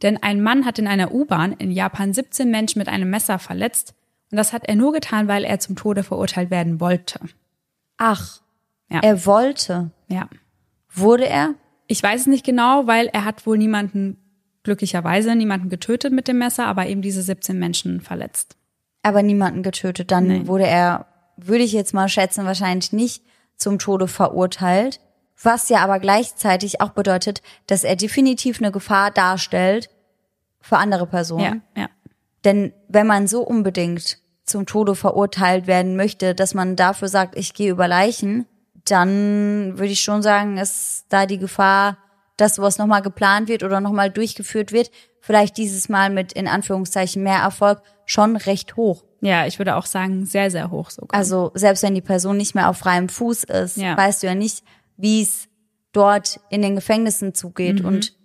Denn ein Mann hat in einer U-Bahn in Japan 17 Menschen mit einem Messer verletzt. Und das hat er nur getan, weil er zum Tode verurteilt werden wollte. Ach, Ja. er wollte. Ja. Wurde er? Ich weiß es nicht genau, weil er hat wohl niemanden, glücklicherweise niemanden getötet mit dem Messer, aber eben diese 17 Menschen verletzt. aber niemanden getötet. Dann Nee. wurde er, würde ich jetzt mal schätzen, wahrscheinlich nicht zum Tode verurteilt. Was ja aber gleichzeitig auch bedeutet, dass er definitiv eine Gefahr darstellt für andere Personen. Ja, ja. Denn wenn man so unbedingt zum Tode verurteilt werden möchte, dass man dafür sagt, ich gehe über Leichen, dann würde ich schon sagen, ist da die Gefahr, dass sowas nochmal geplant wird oder nochmal durchgeführt wird, vielleicht dieses Mal mit in Anführungszeichen mehr Erfolg, schon recht hoch. Ja, ich würde auch sagen, sehr, sehr hoch sogar. Also selbst wenn die Person nicht mehr auf freiem Fuß ist, Ja. weißt du ja nicht, wie es dort in den Gefängnissen zugeht. Mhm. Und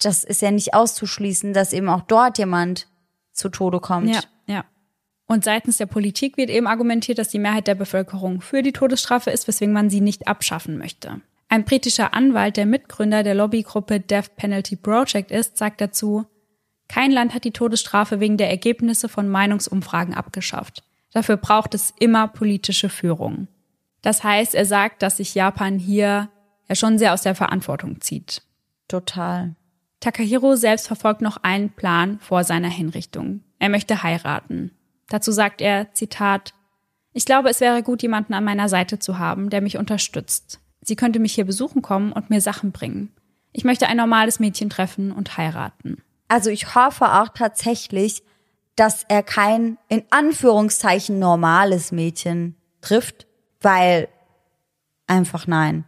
das ist ja nicht auszuschließen, dass eben auch dort jemand zu Tode kommt. Ja, ja. Und seitens der Politik wird eben argumentiert, dass die Mehrheit der Bevölkerung für die Todesstrafe ist, weswegen man sie nicht abschaffen möchte. Ein britischer Anwalt, der Mitgründer der Lobbygruppe Death Penalty Project ist, sagt dazu, kein Land hat die Todesstrafe wegen der Ergebnisse von Meinungsumfragen abgeschafft. Dafür braucht es immer politische Führung. Das heißt, er sagt, dass sich Japan hier ja schon sehr aus der Verantwortung zieht. Total. Takahiro selbst verfolgt noch einen Plan vor seiner Hinrichtung. Er möchte heiraten. Dazu sagt er, Zitat, ich glaube, es wäre gut, jemanden an meiner Seite zu haben, der mich unterstützt. Sie könnte mich hier besuchen kommen und mir Sachen bringen. Ich möchte ein normales Mädchen treffen und heiraten. Also ich hoffe auch tatsächlich, dass er kein in Anführungszeichen normales Mädchen trifft, weil einfach nein.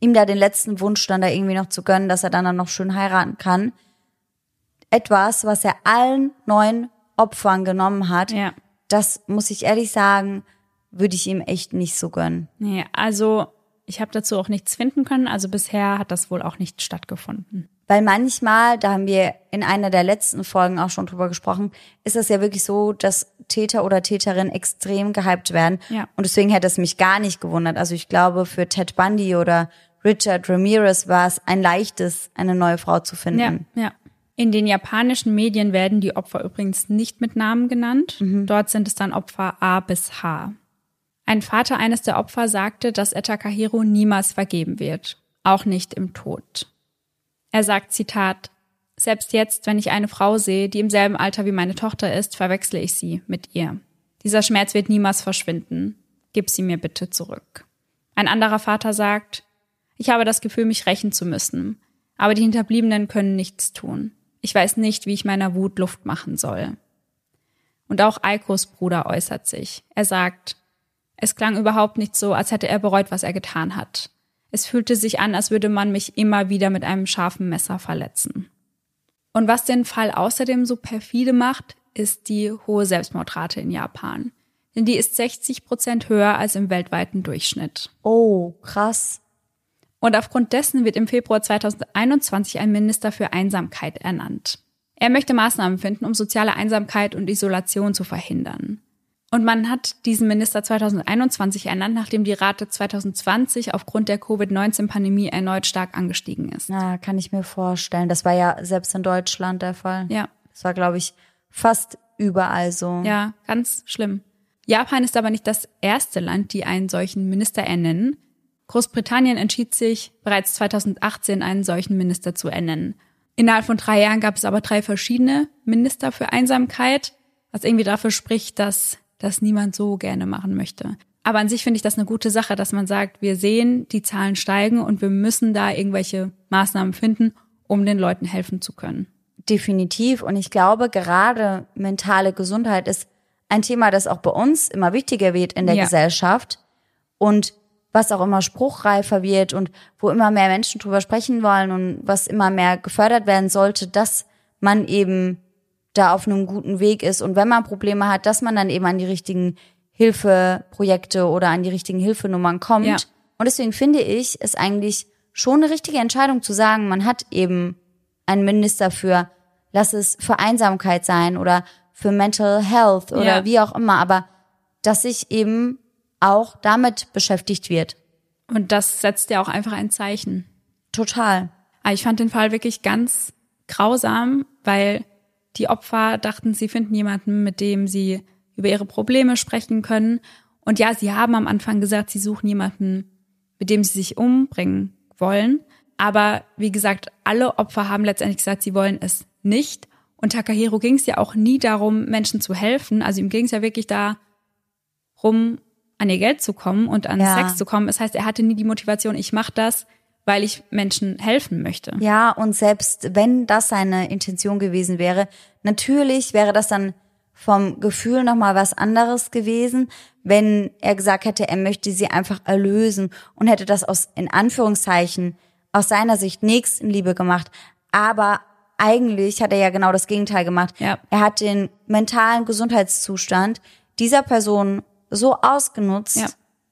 Ihm da den letzten Wunsch dann da irgendwie noch zu gönnen, dass er dann, dann noch schön heiraten kann. Etwas, was er allen neuen Opfern genommen hat, Ja. das muss ich ehrlich sagen, würde ich ihm echt nicht so gönnen. Nee, also ich habe dazu auch nichts finden können. Also bisher hat das wohl auch nicht stattgefunden. Weil manchmal, da haben wir in einer der letzten Folgen auch schon drüber gesprochen, ist es ja wirklich so, dass Täter oder Täterinnen extrem gehypt werden. Ja. Und deswegen hätte es mich gar nicht gewundert. Also ich glaube, für Ted Bundy oder Richard Ramirez war es ein leichtes, eine neue Frau zu finden. Ja, ja. In den japanischen Medien werden die Opfer übrigens nicht mit Namen genannt. Dort sind es dann Opfer A bis H. Ein Vater eines der Opfer sagte, dass er Takahiro niemals vergeben wird, auch nicht im Tod. Er sagt, Zitat, selbst jetzt, wenn ich eine Frau sehe, die im selben Alter wie meine Tochter ist, verwechsle ich sie mit ihr. Dieser Schmerz wird niemals verschwinden. Gib sie mir bitte zurück. Ein anderer Vater sagt, ich habe das Gefühl, mich rächen zu müssen. Aber die Hinterbliebenen können nichts tun. Ich weiß nicht, wie ich meiner Wut Luft machen soll. Und auch Eikos Bruder äußert sich. Er sagt, es klang überhaupt nicht so, als hätte er bereut, was er getan hat. Es fühlte sich an, als würde man mich immer wieder mit einem scharfen Messer verletzen. Und was den Fall außerdem so perfide macht, ist die hohe Selbstmordrate in Japan. Denn die ist 60 Prozent höher als im weltweiten Durchschnitt. Oh, krass. Und aufgrund dessen wird im Februar 2021 ein Minister für Einsamkeit ernannt. Er möchte Maßnahmen finden, um soziale Einsamkeit und Isolation zu verhindern. Und man hat diesen Minister 2021 ernannt, nachdem die Rate 2020 aufgrund der Covid-19-Pandemie erneut stark angestiegen ist. Na, kann ich mir vorstellen. Das war ja selbst in Deutschland der Fall. Ja, Das war, glaube ich, fast überall so. ja, ganz schlimm. Japan ist aber nicht das erste Land, die einen solchen Minister ernennen. Großbritannien entschied sich bereits 2018 einen solchen Minister zu ernennen. Innerhalb von drei Jahren gab es aber drei verschiedene Minister für Einsamkeit, was irgendwie dafür spricht, dass das niemand so gerne machen möchte. Aber an sich finde ich das eine gute Sache, dass man sagt, wir sehen, die Zahlen steigen und wir müssen da irgendwelche Maßnahmen finden, um den Leuten helfen zu können. Definitiv. Und ich glaube, gerade mentale Gesundheit ist ein Thema, das auch bei uns immer wichtiger wird in der ja. Gesellschaft und was auch immer spruchreifer wird und wo immer mehr Menschen drüber sprechen wollen und was immer mehr gefördert werden sollte, dass man eben da auf einem guten Weg ist und wenn man Probleme hat, dass man dann eben an die richtigen Hilfeprojekte oder an die richtigen Hilfenummern kommt. Ja. Und deswegen finde ich es eigentlich schon eine richtige Entscheidung zu sagen, man hat eben einen Minister für, lass es für Einsamkeit sein oder für Mental Health oder ja. wie auch immer, aber dass sich eben auch damit beschäftigt wird. Und das setzt ja auch einfach ein Zeichen. Total. Aber ich fand den Fall wirklich ganz grausam, weil die Opfer dachten, sie finden jemanden, mit dem sie über ihre Probleme sprechen können. Und ja, sie haben am Anfang gesagt, sie suchen jemanden, mit dem sie sich umbringen wollen. Aber wie gesagt, alle Opfer haben letztendlich gesagt, sie wollen es nicht. Und Takahiro ging es ja auch nie darum, Menschen zu helfen. Also ihm ging es ja wirklich darum, an ihr Geld zu kommen und an ja. Sex zu kommen. Das heißt, er hatte nie die Motivation, ich mache das, weil ich Menschen helfen möchte. Ja, und selbst wenn das seine Intention gewesen wäre, natürlich wäre das dann vom Gefühl nochmal was anderes gewesen, wenn er gesagt hätte, er möchte sie einfach erlösen und hätte das aus, in Anführungszeichen, aus seiner Sicht Nächstenliebe gemacht. Aber eigentlich hat er ja genau das Gegenteil gemacht. Ja. Er hat den mentalen Gesundheitszustand dieser Person so ausgenutzt ja.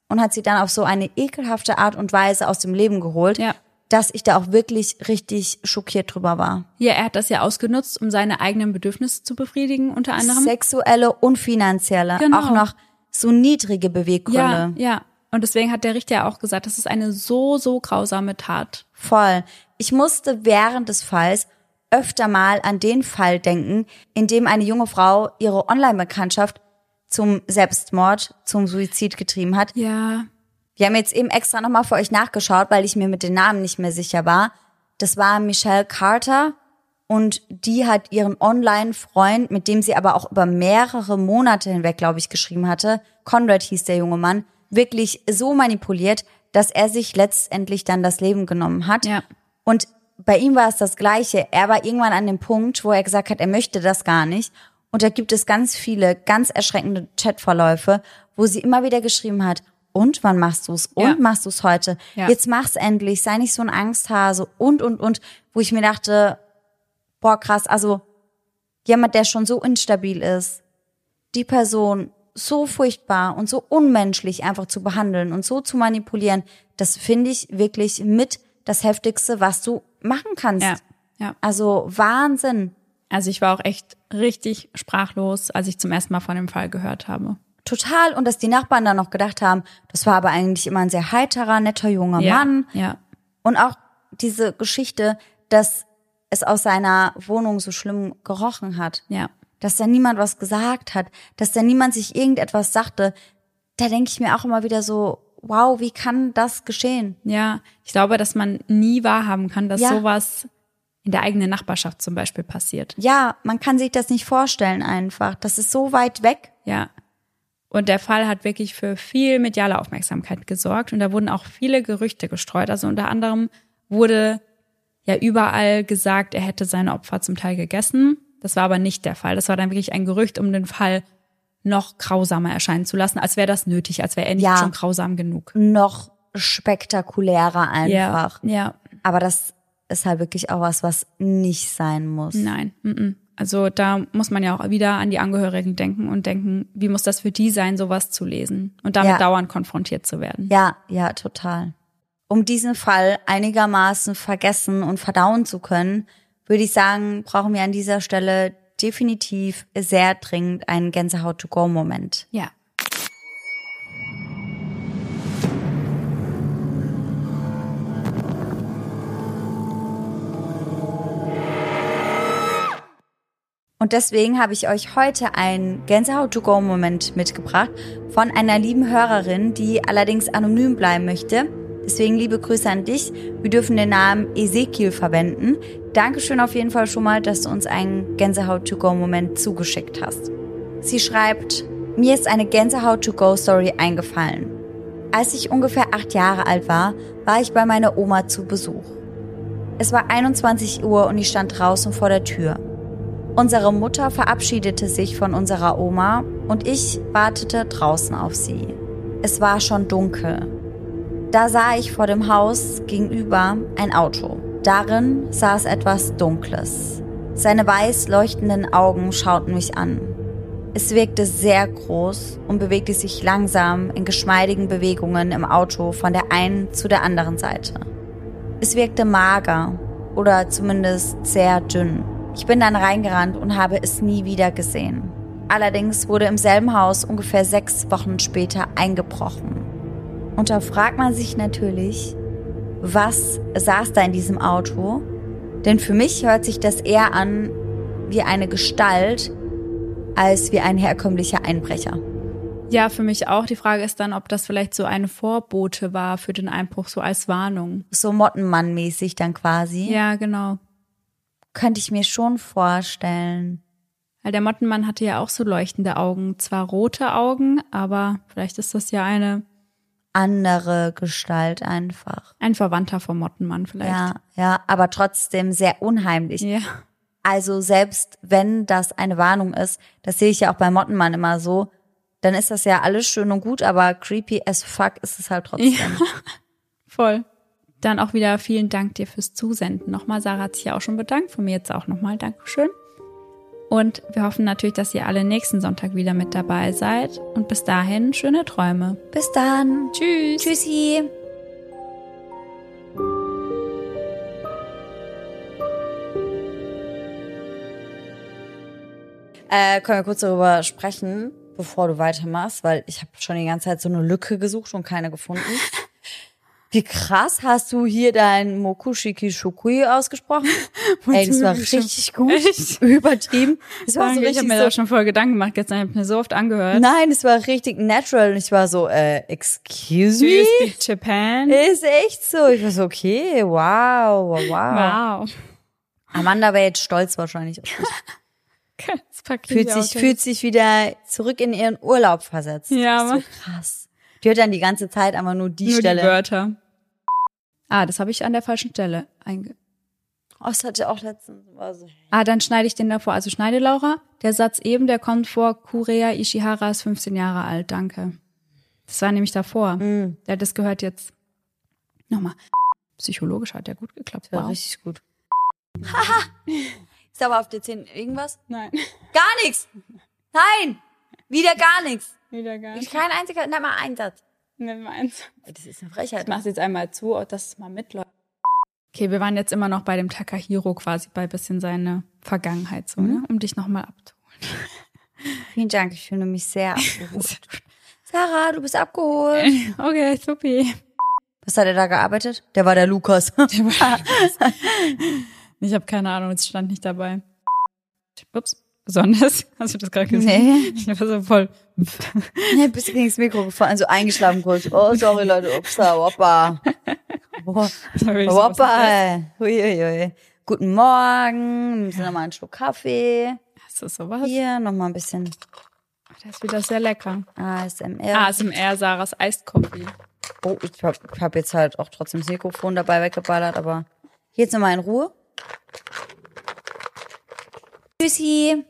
und hat sie dann auf so eine ekelhafte Art und Weise aus dem Leben geholt, ja. dass ich da auch wirklich richtig schockiert drüber war. Ja, er hat das ja ausgenutzt, um seine eigenen Bedürfnisse zu befriedigen, unter anderem. Sexuelle und finanzielle. Genau. Auch noch so niedrige Beweggründe. Ja, ja. Und deswegen hat der Richter ja auch gesagt, das ist eine so, so grausame Tat. Voll. Ich musste während des Falls öfter mal an den Fall denken, in dem eine junge Frau ihre Online-Bekanntschaft zum Selbstmord, zum Suizid getrieben hat. Ja. Wir haben jetzt eben extra nochmal für euch nachgeschaut, weil ich mir mit den Namen nicht mehr sicher war. Das war Michelle Carter und die hat ihren Online-Freund, mit dem sie aber auch über mehrere Monate hinweg, glaube ich, geschrieben hatte, Conrad hieß der junge Mann, wirklich so manipuliert, dass er sich letztendlich dann das Leben genommen hat. Ja. Und bei ihm war es das Gleiche. Er war irgendwann an dem Punkt, wo er gesagt hat, er möchte das gar nicht. Und da gibt es ganz viele, ganz erschreckende Chatverläufe, wo sie immer wieder geschrieben hat, und wann machst du's? Und ja. machst du's heute? Ja. Jetzt mach's endlich, sei nicht so ein Angsthase und, und, und, wo ich mir dachte, boah, krass, also jemand, der schon so instabil ist, die Person so furchtbar und so unmenschlich einfach zu behandeln und so zu manipulieren, das finde ich wirklich mit das Heftigste, was du machen kannst. Ja, ja. Also Wahnsinn. Also ich war auch echt richtig sprachlos, als ich zum ersten Mal von dem Fall gehört habe. Total. Und dass die Nachbarn dann noch gedacht haben, das war aber eigentlich immer ein sehr heiterer, netter junger ja, Mann. Ja. Und auch diese Geschichte, dass es aus seiner Wohnung so schlimm gerochen hat. Ja. Dass da niemand was gesagt hat, dass da niemand sich irgendetwas sagte. Da denke ich mir auch immer wieder so, wow, wie kann das geschehen? Ja, ich glaube, dass man nie wahrhaben kann, dass ja. sowas in der eigenen Nachbarschaft zum Beispiel passiert. Ja, man kann sich das nicht vorstellen einfach. Das ist so weit weg. Ja. Und der Fall hat wirklich für viel mediale Aufmerksamkeit gesorgt und da wurden auch viele Gerüchte gestreut. Also unter anderem wurde ja überall gesagt, er hätte seine Opfer zum Teil gegessen. Das war aber nicht der Fall. Das war dann wirklich ein Gerücht, um den Fall noch grausamer erscheinen zu lassen, als wäre das nötig, als wäre er nicht ja, schon grausam genug. Noch spektakulärer einfach. Ja, ja. Aber das ist halt wirklich auch was, was nicht sein muss. Nein. M -m. Also da muss man ja auch wieder an die Angehörigen denken und denken, wie muss das für die sein, sowas zu lesen und damit ja. dauernd konfrontiert zu werden. Ja, ja, total. Um diesen Fall einigermaßen vergessen und verdauen zu können, würde ich sagen, brauchen wir an dieser Stelle definitiv sehr dringend einen Gänsehaut-to-go-Moment. Ja. Und deswegen habe ich euch heute einen Gänsehaut-to-go-Moment mitgebracht von einer lieben Hörerin, die allerdings anonym bleiben möchte. Deswegen liebe Grüße an dich. Wir dürfen den Namen Ezekiel verwenden. Dankeschön auf jeden Fall schon mal, dass du uns einen Gänsehaut-to-go-Moment zugeschickt hast. Sie schreibt, mir ist eine Gänsehaut-to-go-Story eingefallen. Als ich ungefähr acht Jahre alt war, war ich bei meiner Oma zu Besuch. Es war 21 Uhr und ich stand draußen vor der Tür. Unsere Mutter verabschiedete sich von unserer Oma und ich wartete draußen auf sie. Es war schon dunkel. Da sah ich vor dem Haus gegenüber ein Auto. Darin saß etwas Dunkles. Seine weiß leuchtenden Augen schauten mich an. Es wirkte sehr groß und bewegte sich langsam in geschmeidigen Bewegungen im Auto von der einen zu der anderen Seite. Es wirkte mager oder zumindest sehr dünn. Ich bin dann reingerannt und habe es nie wieder gesehen. Allerdings wurde im selben Haus ungefähr sechs Wochen später eingebrochen. Und da fragt man sich natürlich, was saß da in diesem Auto? Denn für mich hört sich das eher an wie eine Gestalt als wie ein herkömmlicher Einbrecher. Ja, für mich auch. Die Frage ist dann, ob das vielleicht so eine Vorbote war für den Einbruch, so als Warnung. So Mottenmann-mäßig dann quasi. Ja, genau. Könnte ich mir schon vorstellen. Weil der Mottenmann hatte ja auch so leuchtende Augen. Zwar rote Augen, aber vielleicht ist das ja eine andere Gestalt einfach. Ein Verwandter vom Mottenmann vielleicht. Ja, ja, aber trotzdem sehr unheimlich. Ja. Also selbst wenn das eine Warnung ist, das sehe ich ja auch bei Mottenmann immer so, dann ist das ja alles schön und gut, aber creepy as fuck ist es halt trotzdem. Ja, voll. Dann auch wieder vielen Dank dir fürs Zusenden. Nochmal, Sarah hat sich ja auch schon bedankt. Von mir jetzt auch nochmal Dankeschön. Und wir hoffen natürlich, dass ihr alle nächsten Sonntag wieder mit dabei seid. Und bis dahin, schöne Träume. Bis dann. Tschüss. Tschüssi. Äh, können wir kurz darüber sprechen, bevor du weitermachst, weil ich habe schon die ganze Zeit so eine Lücke gesucht und keine gefunden. Wie krass hast du hier dein Mokushiki Shukui ausgesprochen? Ey, das war richtig gut. Echt? Übertrieben. Das war so richtig ich habe mir so da schon voll Gedanken gemacht gestern. Ich habe mir so oft angehört. Nein, es war richtig natural. Und ich war so, äh, excuse me? Do you speak Japan? Ist echt so. Ich war so, okay, wow, wow. Wow. Amanda wäre jetzt stolz wahrscheinlich auf dich. fühlt sich, fühlt sich wieder zurück in ihren Urlaub versetzt. Ja, so krass. Die hört dann die ganze Zeit aber nur die nur Stelle. Die Wörter. Ah, das habe ich an der falschen Stelle einge. Oh, das hatte auch letztens. So. Ah, dann schneide ich den davor. Also schneide Laura. Der Satz eben, der kommt vor. Kurea Ishihara ist 15 Jahre alt. Danke. Das war nämlich davor. Mm. Der hat das gehört jetzt. Nochmal. Psychologisch hat der gut geklappt. Ja, wow. richtig gut. Haha. ist aber auf der 10 irgendwas? Nein. Gar nichts. Nein. Wieder gar nichts. Wieder gar nicht. Kein einziger, nicht mal ein Satz. Nicht mal eins. Das ist eine Frechheit. Ich mach's jetzt einmal zu, dass es mal mitläuft. Okay, wir waren jetzt immer noch bei dem Takahiro quasi, bei bisschen seine Vergangenheit so, ne? mhm. ne? um dich nochmal abzuholen. Vielen Dank, ich fühle mich sehr abgeholt. Sarah, du bist abgeholt. Okay, supi. Was hat er da gearbeitet? Der war der Lukas. Der war Lukas. ich habe keine Ahnung, es stand nicht dabei. Ups besonders? Hast du das gerade gesehen? Nee. Ich war so voll. ja, ein bisschen gegen das Mikro gefallen, so eingeschlafen kurz. Oh, sorry Leute, upsa, woppa. Woppa. Uiuiui. Guten Morgen. Wir müssen nochmal einen Schluck Kaffee. Ist das sowas? Hier, nochmal ein bisschen. Der ist wieder sehr lecker. ASMR. ASMR, Sarahs Iced Coffee. Oh, ich hab, hab jetzt halt auch trotzdem das Mikrofon dabei weggeballert, aber jetzt nochmal in Ruhe. Tschüssi.